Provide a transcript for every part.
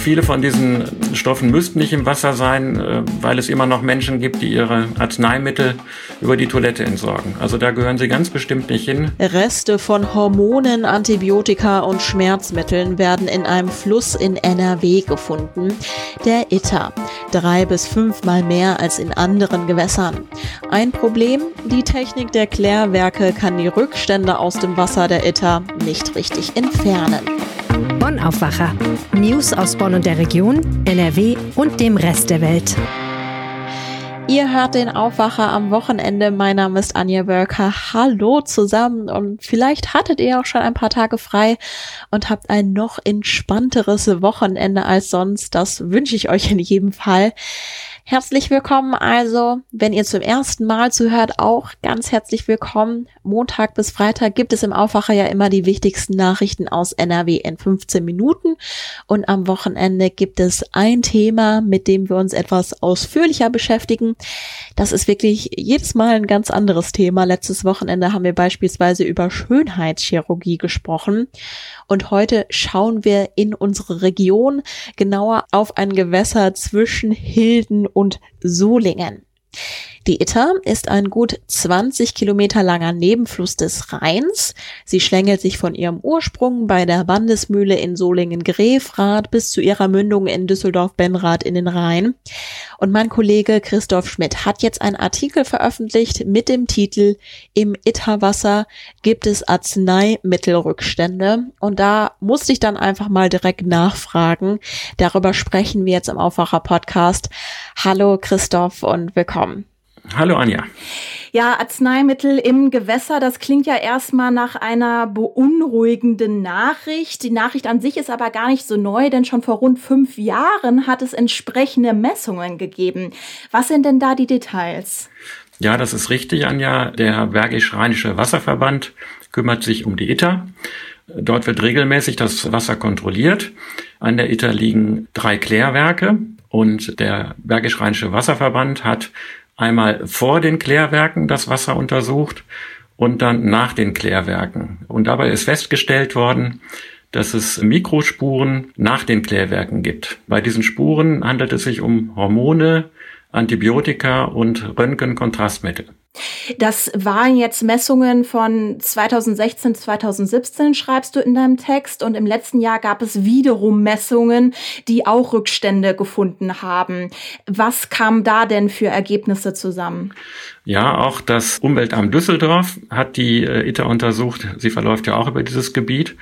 viele von diesen Stoffen müssten nicht im Wasser sein, äh, weil es immer noch Menschen gibt, die ihre Arzneimittel über die Toilette entsorgen. Also da gehören sie ganz bestimmt nicht hin. Reste von Hormonen, Antibiotika und Schmerzmitteln werden in einem Fluss in NRW gefunden, der Itter. Drei bis fünfmal mehr als in anderen Gewässern. Ein Problem, die Technik der Klärwerke kann die Rückstände aus dem Wasser der Itter nicht richtig entfernen. Bonn Aufwacher. News aus Bonn und der Region, NRW und dem Rest der Welt. Ihr hört den Aufwacher am Wochenende. Mein Name ist Anja Wölker. Hallo zusammen und vielleicht hattet ihr auch schon ein paar Tage frei und habt ein noch entspannteres Wochenende als sonst. Das wünsche ich euch in jedem Fall. Herzlich willkommen also, wenn ihr zum ersten Mal zuhört, auch ganz herzlich willkommen. Montag bis Freitag gibt es im Aufwacher ja immer die wichtigsten Nachrichten aus NRW in 15 Minuten und am Wochenende gibt es ein Thema, mit dem wir uns etwas ausführlicher beschäftigen. Das ist wirklich jedes Mal ein ganz anderes Thema. Letztes Wochenende haben wir beispielsweise über Schönheitschirurgie gesprochen und heute schauen wir in unsere Region genauer auf ein Gewässer zwischen Hilden Solingen. Die Itter ist ein gut 20 Kilometer langer Nebenfluss des Rheins. Sie schlängelt sich von ihrem Ursprung bei der Bandesmühle in Solingen-Grefrath bis zu ihrer Mündung in Düsseldorf-Benrath in den Rhein. Und mein Kollege Christoph Schmidt hat jetzt einen Artikel veröffentlicht mit dem Titel Im Itterwasser gibt es Arzneimittelrückstände. Und da musste ich dann einfach mal direkt nachfragen. Darüber sprechen wir jetzt im Aufwacher Podcast. Hallo Christoph und willkommen. Hallo Anja. Ja, Arzneimittel im Gewässer, das klingt ja erstmal nach einer beunruhigenden Nachricht. Die Nachricht an sich ist aber gar nicht so neu, denn schon vor rund fünf Jahren hat es entsprechende Messungen gegeben. Was sind denn da die Details? Ja, das ist richtig, Anja. Der Bergisch-Rheinische Wasserverband kümmert sich um die ITER. Dort wird regelmäßig das Wasser kontrolliert. An der ITER liegen drei Klärwerke und der Bergisch-Rheinische Wasserverband hat einmal vor den Klärwerken das Wasser untersucht und dann nach den Klärwerken. Und dabei ist festgestellt worden, dass es Mikrospuren nach den Klärwerken gibt. Bei diesen Spuren handelt es sich um Hormone, Antibiotika und Röntgenkontrastmittel. Das waren jetzt Messungen von 2016, 2017, schreibst du in deinem Text. Und im letzten Jahr gab es wiederum Messungen, die auch Rückstände gefunden haben. Was kam da denn für Ergebnisse zusammen? Ja, auch das Umweltamt Düsseldorf hat die äh, ITER untersucht. Sie verläuft ja auch über dieses Gebiet.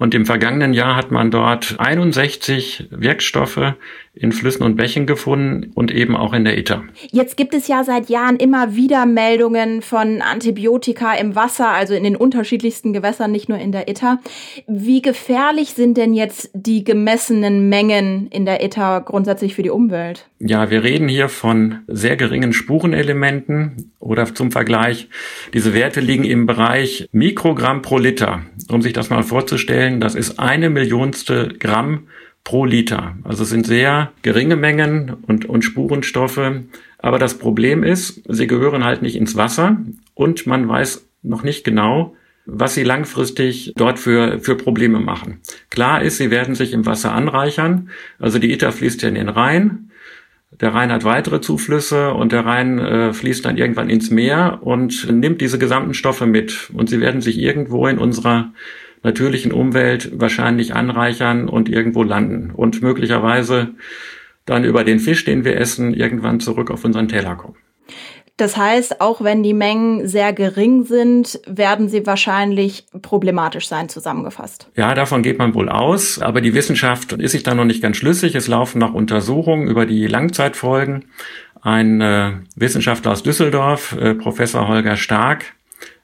Und im vergangenen Jahr hat man dort 61 Wirkstoffe in Flüssen und Bächen gefunden und eben auch in der ITER. Jetzt gibt es ja seit Jahren immer wieder Meldungen von Antibiotika im Wasser, also in den unterschiedlichsten Gewässern, nicht nur in der ITER. Wie gefährlich sind denn jetzt die gemessenen Mengen in der ITER grundsätzlich für die Umwelt? Ja, wir reden hier von sehr geringen Spurenelementen oder zum Vergleich, diese Werte liegen im Bereich Mikrogramm pro Liter. Um sich das mal vorzustellen, das ist eine Millionste Gramm pro Liter. Also es sind sehr geringe Mengen und, und Spurenstoffe. Aber das Problem ist, sie gehören halt nicht ins Wasser und man weiß noch nicht genau, was sie langfristig dort für, für Probleme machen. Klar ist, sie werden sich im Wasser anreichern. Also die ITER fließt ja in den Rhein. Der Rhein hat weitere Zuflüsse und der Rhein äh, fließt dann irgendwann ins Meer und nimmt diese gesamten Stoffe mit. Und sie werden sich irgendwo in unserer natürlichen Umwelt wahrscheinlich anreichern und irgendwo landen und möglicherweise dann über den Fisch, den wir essen, irgendwann zurück auf unseren Teller kommen. Das heißt, auch wenn die Mengen sehr gering sind, werden sie wahrscheinlich problematisch sein, zusammengefasst. Ja, davon geht man wohl aus. Aber die Wissenschaft ist sich da noch nicht ganz schlüssig. Es laufen noch Untersuchungen über die Langzeitfolgen. Ein äh, Wissenschaftler aus Düsseldorf, äh, Professor Holger Stark,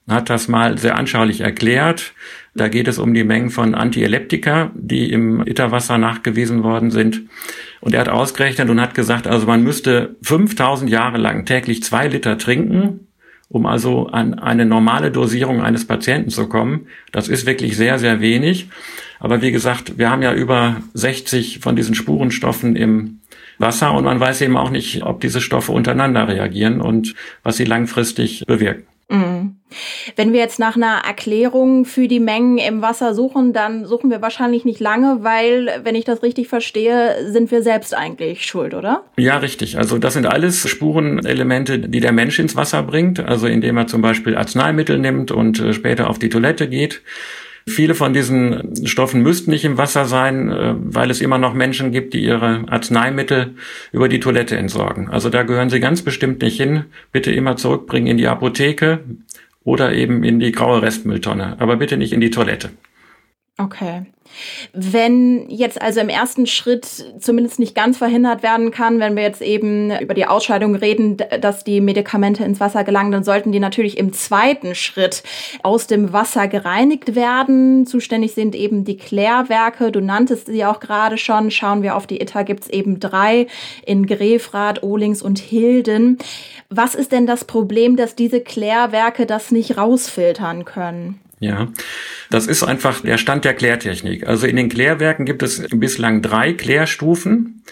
hat das mal sehr anschaulich erklärt. Da geht es um die Mengen von Antieleptika, die im Itterwasser nachgewiesen worden sind. Und er hat ausgerechnet und hat gesagt, also man müsste 5000 Jahre lang täglich zwei Liter trinken, um also an eine normale Dosierung eines Patienten zu kommen. Das ist wirklich sehr, sehr wenig. Aber wie gesagt, wir haben ja über 60 von diesen Spurenstoffen im Wasser und man weiß eben auch nicht, ob diese Stoffe untereinander reagieren und was sie langfristig bewirken. Mhm. Wenn wir jetzt nach einer Erklärung für die Mengen im Wasser suchen, dann suchen wir wahrscheinlich nicht lange, weil, wenn ich das richtig verstehe, sind wir selbst eigentlich schuld, oder? Ja, richtig. Also das sind alles Spurenelemente, die der Mensch ins Wasser bringt. Also indem er zum Beispiel Arzneimittel nimmt und äh, später auf die Toilette geht. Viele von diesen Stoffen müssten nicht im Wasser sein, äh, weil es immer noch Menschen gibt, die ihre Arzneimittel über die Toilette entsorgen. Also da gehören sie ganz bestimmt nicht hin. Bitte immer zurückbringen in die Apotheke oder eben in die graue Restmülltonne, aber bitte nicht in die Toilette. Okay. Wenn jetzt also im ersten Schritt zumindest nicht ganz verhindert werden kann, wenn wir jetzt eben über die Ausscheidung reden, dass die Medikamente ins Wasser gelangen, dann sollten die natürlich im zweiten Schritt aus dem Wasser gereinigt werden. Zuständig sind eben die Klärwerke. Du nanntest sie auch gerade schon. Schauen wir auf die ITA, gibt's eben drei in Grefrath, Ohlings und Hilden. Was ist denn das Problem, dass diese Klärwerke das nicht rausfiltern können? Ja, das ist einfach der Stand der Klärtechnik. Also in den Klärwerken gibt es bislang drei Klärstufen,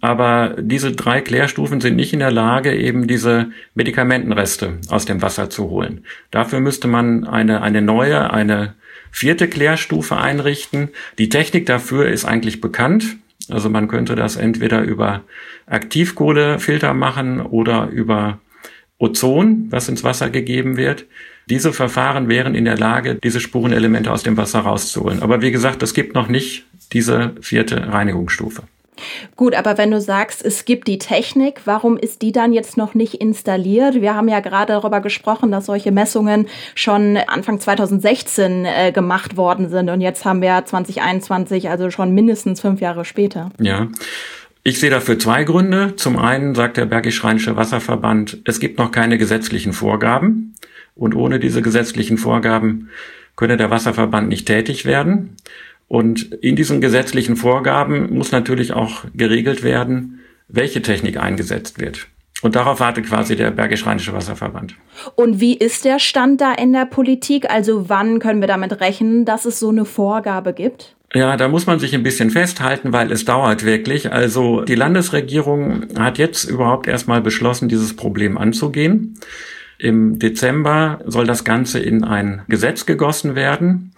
aber diese drei Klärstufen sind nicht in der Lage, eben diese Medikamentenreste aus dem Wasser zu holen. Dafür müsste man eine, eine neue, eine vierte Klärstufe einrichten. Die Technik dafür ist eigentlich bekannt. Also man könnte das entweder über Aktivkohlefilter machen oder über Ozon, was ins Wasser gegeben wird. Diese Verfahren wären in der Lage, diese Spurenelemente aus dem Wasser rauszuholen. Aber wie gesagt, es gibt noch nicht diese vierte Reinigungsstufe. Gut, aber wenn du sagst, es gibt die Technik, warum ist die dann jetzt noch nicht installiert? Wir haben ja gerade darüber gesprochen, dass solche Messungen schon Anfang 2016 äh, gemacht worden sind und jetzt haben wir 2021, also schon mindestens fünf Jahre später. Ja. Ich sehe dafür zwei Gründe. Zum einen sagt der Bergisch-Rheinische Wasserverband, es gibt noch keine gesetzlichen Vorgaben. Und ohne diese gesetzlichen Vorgaben könne der Wasserverband nicht tätig werden. Und in diesen gesetzlichen Vorgaben muss natürlich auch geregelt werden, welche Technik eingesetzt wird. Und darauf wartet quasi der Bergisch-Rheinische Wasserverband. Und wie ist der Stand da in der Politik? Also wann können wir damit rechnen, dass es so eine Vorgabe gibt? Ja, da muss man sich ein bisschen festhalten, weil es dauert wirklich. Also die Landesregierung hat jetzt überhaupt erstmal beschlossen, dieses Problem anzugehen. Im Dezember soll das Ganze in ein Gesetz gegossen werden.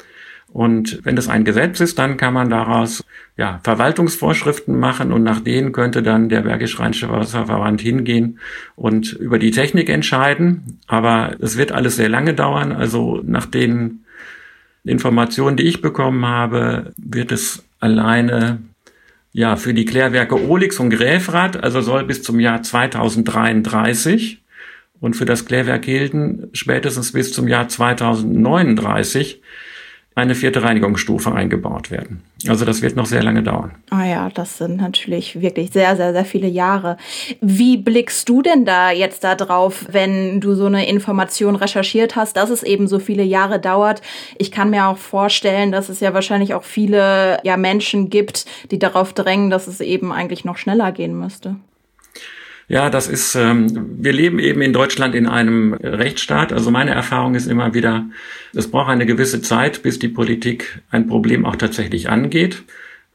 Und wenn es ein Gesetz ist, dann kann man daraus ja, Verwaltungsvorschriften machen und nach denen könnte dann der Bergisch-Rheinische Wasserverband hingehen und über die Technik entscheiden. Aber es wird alles sehr lange dauern. Also nach den Informationen, die ich bekommen habe, wird es alleine ja für die Klärwerke Olix und Gräfrath, also soll bis zum Jahr 2033 und für das Klärwerk Hilden spätestens bis zum Jahr 2039 eine vierte Reinigungsstufe eingebaut werden. Also das wird noch sehr lange dauern. Ah ja, das sind natürlich wirklich sehr, sehr, sehr viele Jahre. Wie blickst du denn da jetzt da drauf, wenn du so eine Information recherchiert hast, dass es eben so viele Jahre dauert? Ich kann mir auch vorstellen, dass es ja wahrscheinlich auch viele ja, Menschen gibt, die darauf drängen, dass es eben eigentlich noch schneller gehen müsste. Ja, das ist, ähm, wir leben eben in Deutschland in einem Rechtsstaat. Also meine Erfahrung ist immer wieder, es braucht eine gewisse Zeit, bis die Politik ein Problem auch tatsächlich angeht.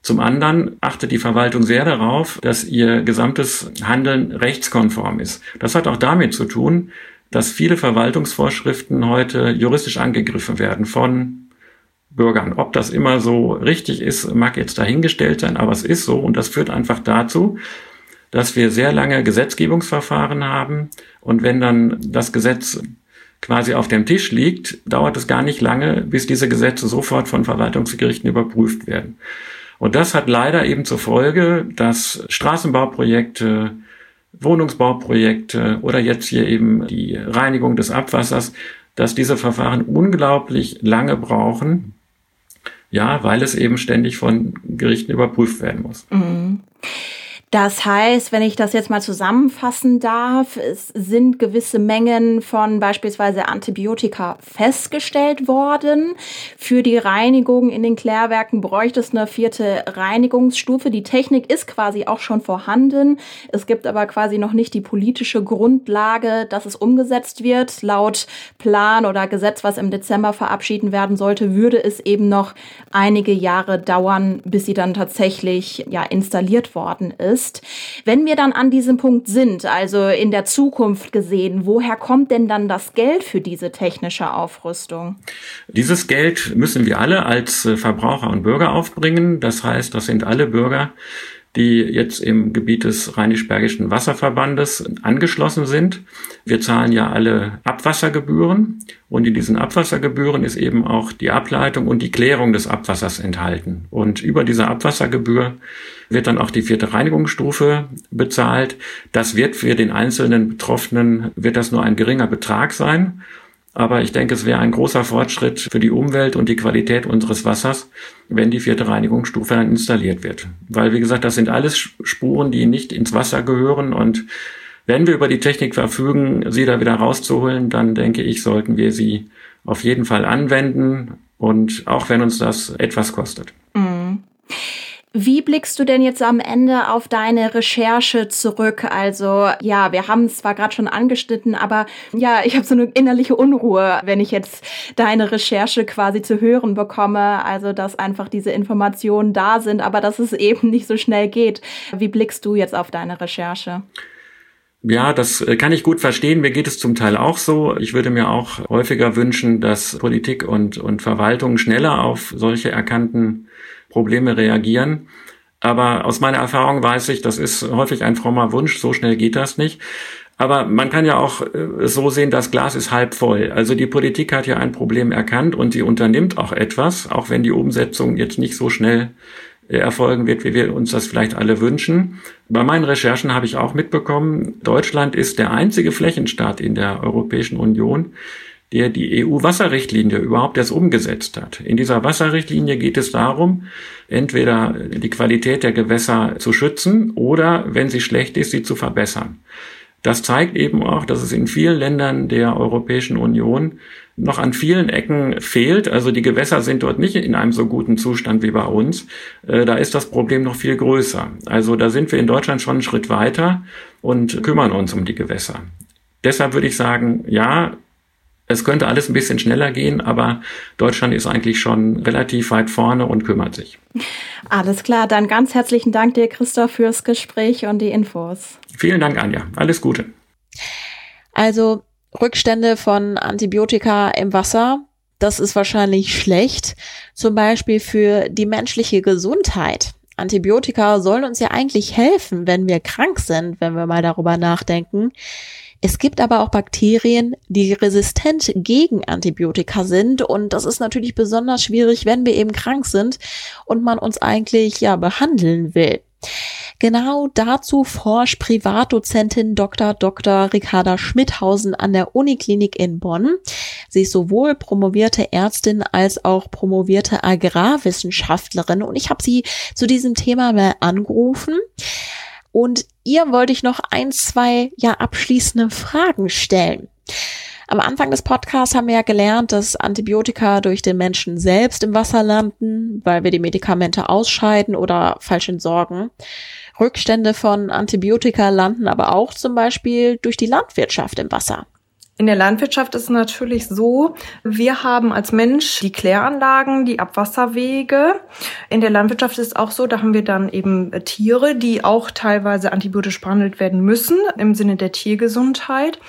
Zum anderen achtet die Verwaltung sehr darauf, dass ihr gesamtes Handeln rechtskonform ist. Das hat auch damit zu tun, dass viele Verwaltungsvorschriften heute juristisch angegriffen werden von Bürgern. Ob das immer so richtig ist, mag jetzt dahingestellt sein, aber es ist so und das führt einfach dazu, dass wir sehr lange Gesetzgebungsverfahren haben und wenn dann das Gesetz quasi auf dem Tisch liegt, dauert es gar nicht lange, bis diese Gesetze sofort von Verwaltungsgerichten überprüft werden. Und das hat leider eben zur Folge, dass Straßenbauprojekte, Wohnungsbauprojekte oder jetzt hier eben die Reinigung des Abwassers, dass diese Verfahren unglaublich lange brauchen. Ja, weil es eben ständig von Gerichten überprüft werden muss. Mhm. Das heißt, wenn ich das jetzt mal zusammenfassen darf, es sind gewisse Mengen von beispielsweise Antibiotika festgestellt worden. Für die Reinigung in den Klärwerken bräuchte es eine vierte Reinigungsstufe. Die Technik ist quasi auch schon vorhanden. Es gibt aber quasi noch nicht die politische Grundlage, dass es umgesetzt wird. Laut Plan oder Gesetz, was im Dezember verabschieden werden sollte, würde es eben noch einige Jahre dauern, bis sie dann tatsächlich ja installiert worden ist ist. Wenn wir dann an diesem Punkt sind, also in der Zukunft gesehen, woher kommt denn dann das Geld für diese technische Aufrüstung? Dieses Geld müssen wir alle als äh, Verbraucher und Bürger aufbringen. Das heißt, das sind alle Bürger, die jetzt im Gebiet des Rheinisch-Bergischen Wasserverbandes angeschlossen sind. Wir zahlen ja alle Abwassergebühren und in diesen Abwassergebühren ist eben auch die Ableitung und die Klärung des Abwassers enthalten. Und über diese Abwassergebühr wird dann auch die vierte Reinigungsstufe bezahlt. Das wird für den einzelnen Betroffenen, wird das nur ein geringer Betrag sein. Aber ich denke, es wäre ein großer Fortschritt für die Umwelt und die Qualität unseres Wassers, wenn die vierte Reinigungsstufe dann installiert wird. Weil, wie gesagt, das sind alles Spuren, die nicht ins Wasser gehören. Und wenn wir über die Technik verfügen, sie da wieder rauszuholen, dann denke ich, sollten wir sie auf jeden Fall anwenden. Und auch wenn uns das etwas kostet. Mhm. Wie blickst du denn jetzt am Ende auf deine Recherche zurück? Also ja, wir haben es zwar gerade schon angeschnitten, aber ja, ich habe so eine innerliche Unruhe, wenn ich jetzt deine Recherche quasi zu hören bekomme. Also dass einfach diese Informationen da sind, aber dass es eben nicht so schnell geht. Wie blickst du jetzt auf deine Recherche? Ja, das äh, kann ich gut verstehen. Mir geht es zum Teil auch so. Ich würde mir auch häufiger wünschen, dass Politik und, und Verwaltung schneller auf solche erkannten Probleme reagieren. Aber aus meiner Erfahrung weiß ich, das ist häufig ein frommer Wunsch, so schnell geht das nicht. Aber man kann ja auch äh, so sehen, das Glas ist halb voll. Also die Politik hat ja ein Problem erkannt und sie unternimmt auch etwas, auch wenn die Umsetzung jetzt nicht so schnell äh, erfolgen wird, wie wir uns das vielleicht alle wünschen. Bei meinen Recherchen habe ich auch mitbekommen, Deutschland ist der einzige Flächenstaat in der Europäischen Union, der die EU-Wasserrichtlinie überhaupt erst umgesetzt hat. In dieser Wasserrichtlinie geht es darum, entweder die Qualität der Gewässer zu schützen oder, wenn sie schlecht ist, sie zu verbessern. Das zeigt eben auch, dass es in vielen Ländern der Europäischen Union noch an vielen Ecken fehlt. Also die Gewässer sind dort nicht in einem so guten Zustand wie bei uns. Äh, da ist das Problem noch viel größer. Also da sind wir in Deutschland schon einen Schritt weiter und kümmern uns um die Gewässer. Deshalb würde ich sagen, ja, es könnte alles ein bisschen schneller gehen, aber Deutschland ist eigentlich schon relativ weit vorne und kümmert sich. Alles klar, dann ganz herzlichen Dank dir, Christoph, fürs Gespräch und die Infos. Vielen Dank, Anja. Alles Gute. Also Rückstände von Antibiotika im Wasser, das ist wahrscheinlich schlecht, zum Beispiel für die menschliche Gesundheit. Antibiotika sollen uns ja eigentlich helfen, wenn wir krank sind, wenn wir mal darüber nachdenken. Es gibt aber auch Bakterien, die resistent gegen Antibiotika sind und das ist natürlich besonders schwierig, wenn wir eben krank sind und man uns eigentlich ja behandeln will. Genau dazu forscht Privatdozentin Dr. Dr. Ricarda Schmidhausen an der Uniklinik in Bonn. Sie ist sowohl promovierte Ärztin als auch promovierte Agrarwissenschaftlerin und ich habe sie zu diesem Thema mal angerufen. Und ihr wollte ich noch ein, zwei ja abschließende Fragen stellen. Am Anfang des Podcasts haben wir ja gelernt, dass Antibiotika durch den Menschen selbst im Wasser landen, weil wir die Medikamente ausscheiden oder falsch entsorgen. Rückstände von Antibiotika landen aber auch zum Beispiel durch die Landwirtschaft im Wasser. In der Landwirtschaft ist es natürlich so, wir haben als Mensch die Kläranlagen, die Abwasserwege. In der Landwirtschaft ist es auch so, da haben wir dann eben Tiere, die auch teilweise antibiotisch behandelt werden müssen im Sinne der Tiergesundheit.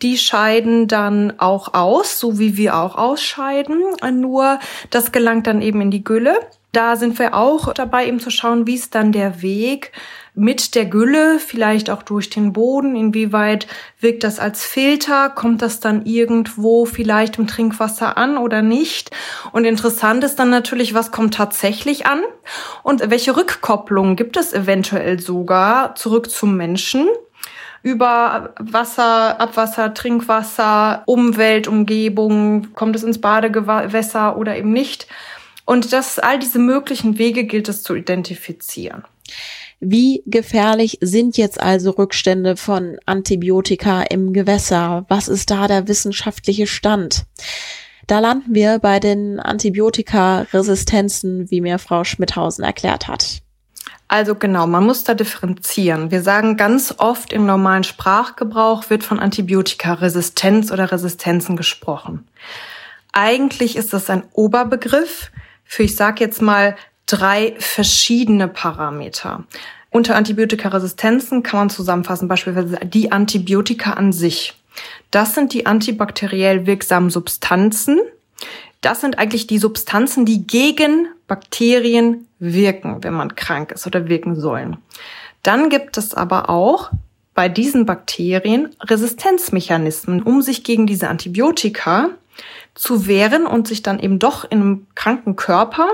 Die scheiden dann auch aus, so wie wir auch ausscheiden. Nur das gelangt dann eben in die Gülle. Da sind wir auch dabei, eben zu schauen, wie ist dann der Weg mit der Gülle, vielleicht auch durch den Boden, inwieweit wirkt das als Filter, kommt das dann irgendwo vielleicht im Trinkwasser an oder nicht. Und interessant ist dann natürlich, was kommt tatsächlich an und welche Rückkopplungen gibt es eventuell sogar zurück zum Menschen über Wasser, Abwasser, Trinkwasser, Umwelt, Umgebung, kommt es ins Badegewässer oder eben nicht. Und das, all diese möglichen Wege gilt es zu identifizieren. Wie gefährlich sind jetzt also Rückstände von Antibiotika im Gewässer? Was ist da der wissenschaftliche Stand? Da landen wir bei den Antibiotika-Resistenzen, wie mir Frau Schmidhausen erklärt hat. Also genau, man muss da differenzieren. Wir sagen ganz oft im normalen Sprachgebrauch wird von Antibiotika-Resistenz oder Resistenzen gesprochen. Eigentlich ist das ein Oberbegriff für, ich sage jetzt mal, drei verschiedene Parameter. Unter Antibiotikaresistenzen kann man zusammenfassen beispielsweise die Antibiotika an sich. Das sind die antibakteriell wirksamen Substanzen. Das sind eigentlich die Substanzen, die gegen Bakterien wirken, wenn man krank ist oder wirken sollen. Dann gibt es aber auch bei diesen Bakterien Resistenzmechanismen, um sich gegen diese Antibiotika zu wehren und sich dann eben doch in einem kranken Körper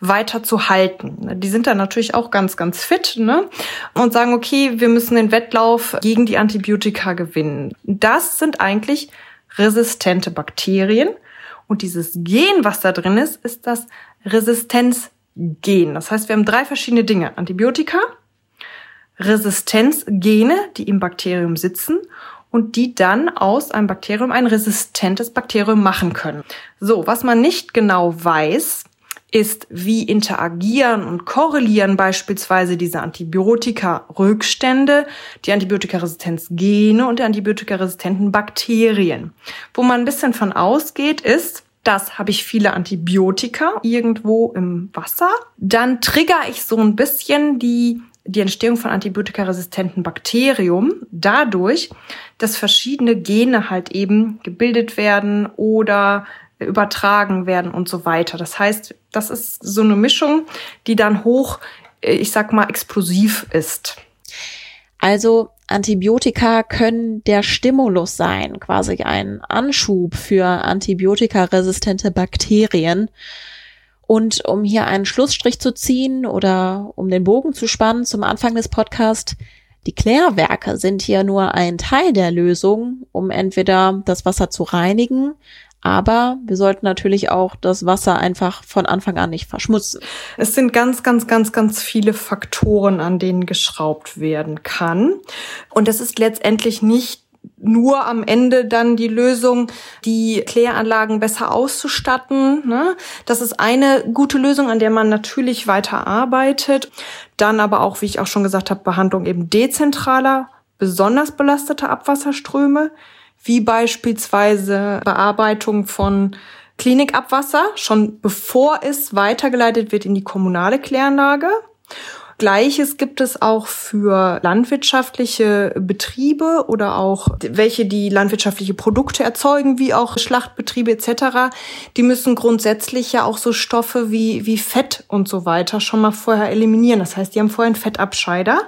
weiter zu halten. Die sind dann natürlich auch ganz, ganz fit ne? und sagen, okay, wir müssen den Wettlauf gegen die Antibiotika gewinnen. Das sind eigentlich resistente Bakterien. Und dieses Gen, was da drin ist, ist das Resistenzgen. Das heißt, wir haben drei verschiedene Dinge. Antibiotika, Resistenzgene, die im Bakterium sitzen und die dann aus einem Bakterium ein resistentes Bakterium machen können. So, was man nicht genau weiß, ist, wie interagieren und korrelieren beispielsweise diese Antibiotika-Rückstände, die Antibiotikaresistenz-Gene und die antibiotikaresistenten Bakterien. Wo man ein bisschen von ausgeht, ist, dass habe ich viele Antibiotika irgendwo im Wasser. Dann trigger ich so ein bisschen die die Entstehung von antibiotikaresistenten Bakterium dadurch, dass verschiedene Gene halt eben gebildet werden oder übertragen werden und so weiter. Das heißt, das ist so eine Mischung, die dann hoch, ich sag mal, explosiv ist. Also Antibiotika können der Stimulus sein, quasi ein Anschub für antibiotikaresistente Bakterien. Und um hier einen Schlussstrich zu ziehen oder um den Bogen zu spannen zum Anfang des Podcasts, die Klärwerke sind hier nur ein Teil der Lösung, um entweder das Wasser zu reinigen, aber wir sollten natürlich auch das Wasser einfach von Anfang an nicht verschmutzen. Es sind ganz, ganz, ganz, ganz viele Faktoren, an denen geschraubt werden kann. Und es ist letztendlich nicht nur am Ende dann die Lösung, die Kläranlagen besser auszustatten. Ne? Das ist eine gute Lösung, an der man natürlich weiter arbeitet. Dann aber auch, wie ich auch schon gesagt habe, Behandlung eben dezentraler, besonders belasteter Abwasserströme, wie beispielsweise Bearbeitung von Klinikabwasser, schon bevor es weitergeleitet wird in die kommunale Kläranlage. Gleiches gibt es auch für landwirtschaftliche Betriebe oder auch welche, die landwirtschaftliche Produkte erzeugen, wie auch Schlachtbetriebe etc. Die müssen grundsätzlich ja auch so Stoffe wie, wie Fett und so weiter schon mal vorher eliminieren. Das heißt, die haben vorher einen Fettabscheider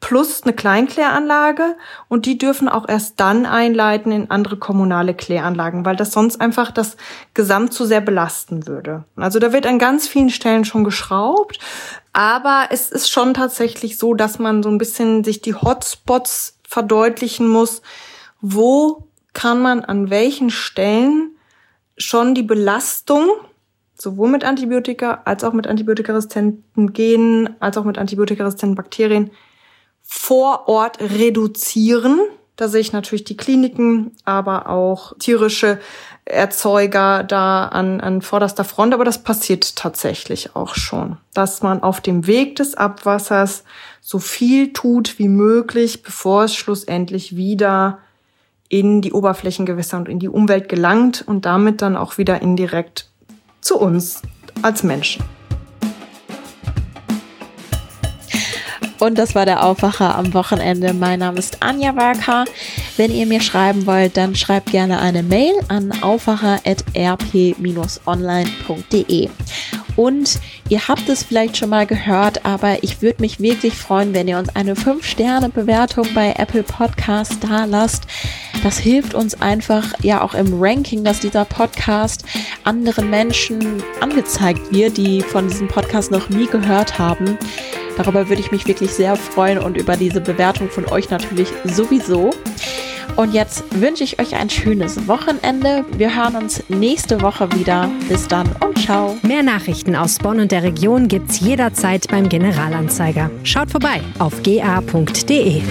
plus eine Kleinkläranlage und die dürfen auch erst dann einleiten in andere kommunale Kläranlagen, weil das sonst einfach das Gesamt zu sehr belasten würde. Also da wird an ganz vielen Stellen schon geschraubt. Aber es ist schon tatsächlich so, dass man so ein bisschen sich die Hotspots verdeutlichen muss. Wo kann man an welchen Stellen schon die Belastung sowohl mit Antibiotika als auch mit antibiotikaresistenten Genen als auch mit antibiotikaresistenten Bakterien vor Ort reduzieren. Da sehe ich natürlich die Kliniken, aber auch tierische Erzeuger da an, an vorderster Front, aber das passiert tatsächlich auch schon, dass man auf dem Weg des Abwassers so viel tut wie möglich, bevor es schlussendlich wieder in die Oberflächengewässer und in die Umwelt gelangt und damit dann auch wieder indirekt zu uns als Menschen. Und das war der Aufwacher am Wochenende. Mein Name ist Anja Werker. Wenn ihr mir schreiben wollt, dann schreibt gerne eine Mail an aufwacher.rp-online.de. Und ihr habt es vielleicht schon mal gehört, aber ich würde mich wirklich freuen, wenn ihr uns eine 5-Sterne-Bewertung bei Apple Podcast da lasst. Das hilft uns einfach ja auch im Ranking, dass dieser Podcast anderen Menschen angezeigt wird, die von diesem Podcast noch nie gehört haben. Darüber würde ich mich wirklich sehr freuen und über diese Bewertung von euch natürlich sowieso. Und jetzt wünsche ich euch ein schönes Wochenende. Wir hören uns nächste Woche wieder. Bis dann und ciao. Mehr Nachrichten aus Bonn und der Region gibt's jederzeit beim Generalanzeiger. Schaut vorbei auf ga.de.